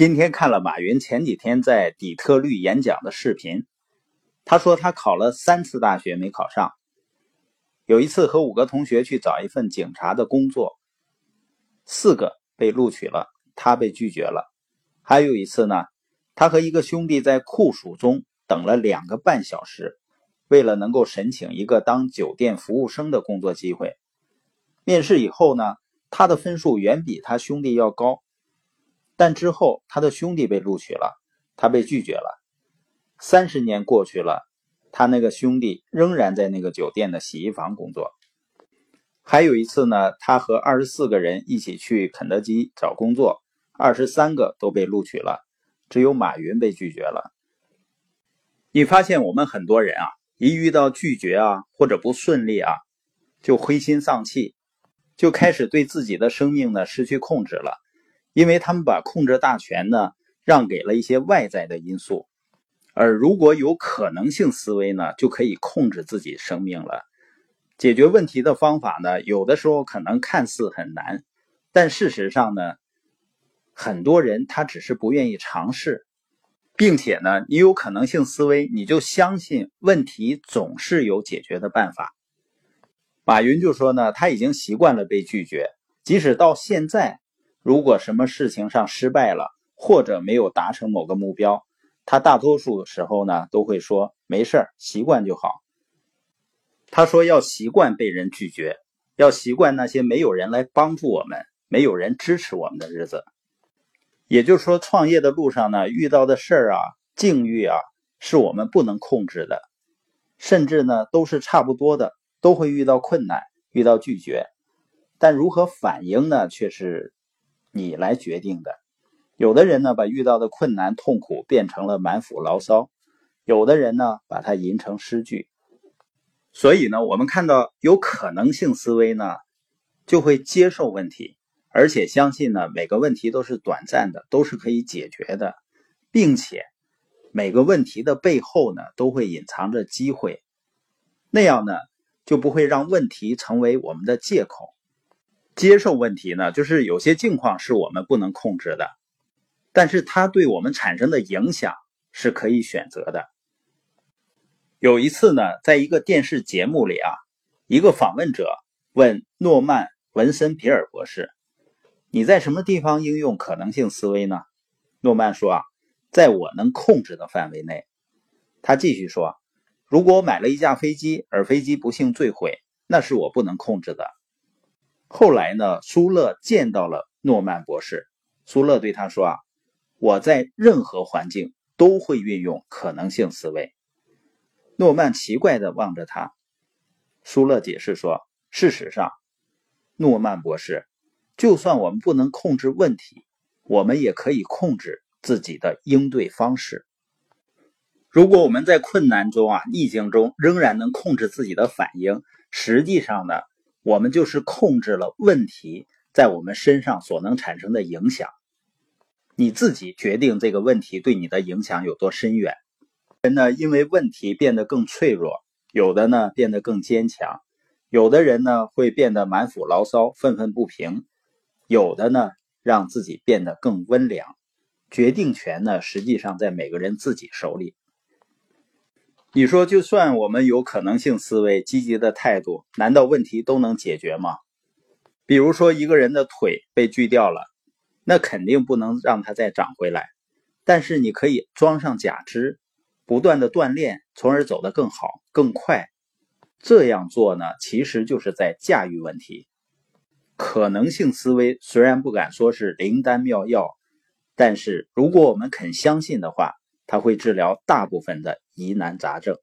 今天看了马云前几天在底特律演讲的视频，他说他考了三次大学没考上，有一次和五个同学去找一份警察的工作，四个被录取了，他被拒绝了。还有一次呢，他和一个兄弟在酷暑中等了两个半小时，为了能够申请一个当酒店服务生的工作机会。面试以后呢，他的分数远比他兄弟要高。但之后，他的兄弟被录取了，他被拒绝了。三十年过去了，他那个兄弟仍然在那个酒店的洗衣房工作。还有一次呢，他和二十四个人一起去肯德基找工作，二十三个都被录取了，只有马云被拒绝了。你发现我们很多人啊，一遇到拒绝啊或者不顺利啊，就灰心丧气，就开始对自己的生命呢失去控制了。因为他们把控制大权呢让给了一些外在的因素，而如果有可能性思维呢，就可以控制自己生命了。解决问题的方法呢，有的时候可能看似很难，但事实上呢，很多人他只是不愿意尝试，并且呢，你有可能性思维，你就相信问题总是有解决的办法。马云就说呢，他已经习惯了被拒绝，即使到现在。如果什么事情上失败了，或者没有达成某个目标，他大多数时候呢都会说没事习惯就好。他说要习惯被人拒绝，要习惯那些没有人来帮助我们、没有人支持我们的日子。也就是说，创业的路上呢，遇到的事儿啊、境遇啊，是我们不能控制的，甚至呢都是差不多的，都会遇到困难、遇到拒绝，但如何反应呢，却是。你来决定的。有的人呢，把遇到的困难、痛苦变成了满腹牢骚；有的人呢，把它吟成诗句。所以呢，我们看到有可能性思维呢，就会接受问题，而且相信呢，每个问题都是短暂的，都是可以解决的，并且每个问题的背后呢，都会隐藏着机会。那样呢，就不会让问题成为我们的借口。接受问题呢，就是有些境况是我们不能控制的，但是它对我们产生的影响是可以选择的。有一次呢，在一个电视节目里啊，一个访问者问诺曼·文森皮尔博士：“你在什么地方应用可能性思维呢？”诺曼说：“啊，在我能控制的范围内。”他继续说：“如果我买了一架飞机，而飞机不幸坠毁，那是我不能控制的。”后来呢，苏勒见到了诺曼博士。苏勒对他说：“啊，我在任何环境都会运用可能性思维。”诺曼奇怪的望着他。苏勒解释说：“事实上，诺曼博士，就算我们不能控制问题，我们也可以控制自己的应对方式。如果我们在困难中啊、逆境中仍然能控制自己的反应，实际上呢？”我们就是控制了问题在我们身上所能产生的影响，你自己决定这个问题对你的影响有多深远。人呢，因为问题变得更脆弱，有的呢变得更坚强，有的人呢会变得满腹牢骚、愤愤不平，有的呢让自己变得更温良。决定权呢，实际上在每个人自己手里。你说，就算我们有可能性思维、积极的态度，难道问题都能解决吗？比如说，一个人的腿被锯掉了，那肯定不能让它再长回来。但是你可以装上假肢，不断的锻炼，从而走得更好、更快。这样做呢，其实就是在驾驭问题。可能性思维虽然不敢说是灵丹妙药，但是如果我们肯相信的话。它会治疗大部分的疑难杂症。